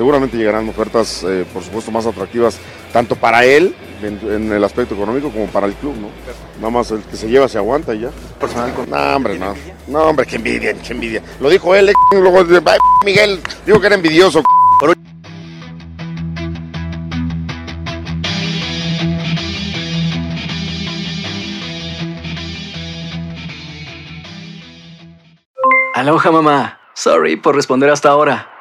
seguramente llegarán ofertas, eh, por supuesto, más atractivas, tanto para él, en, en el aspecto económico, como para el club, ¿no? Nada más el que se lleva se aguanta y ya. Personal con... No, hombre, no. No, hombre, qué envidia, qué envidia. Lo dijo él, eh, luego, ay, Miguel, dijo que era envidioso. Pero Aloha mamá. Sorry por responder hasta ahora.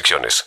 restricciones.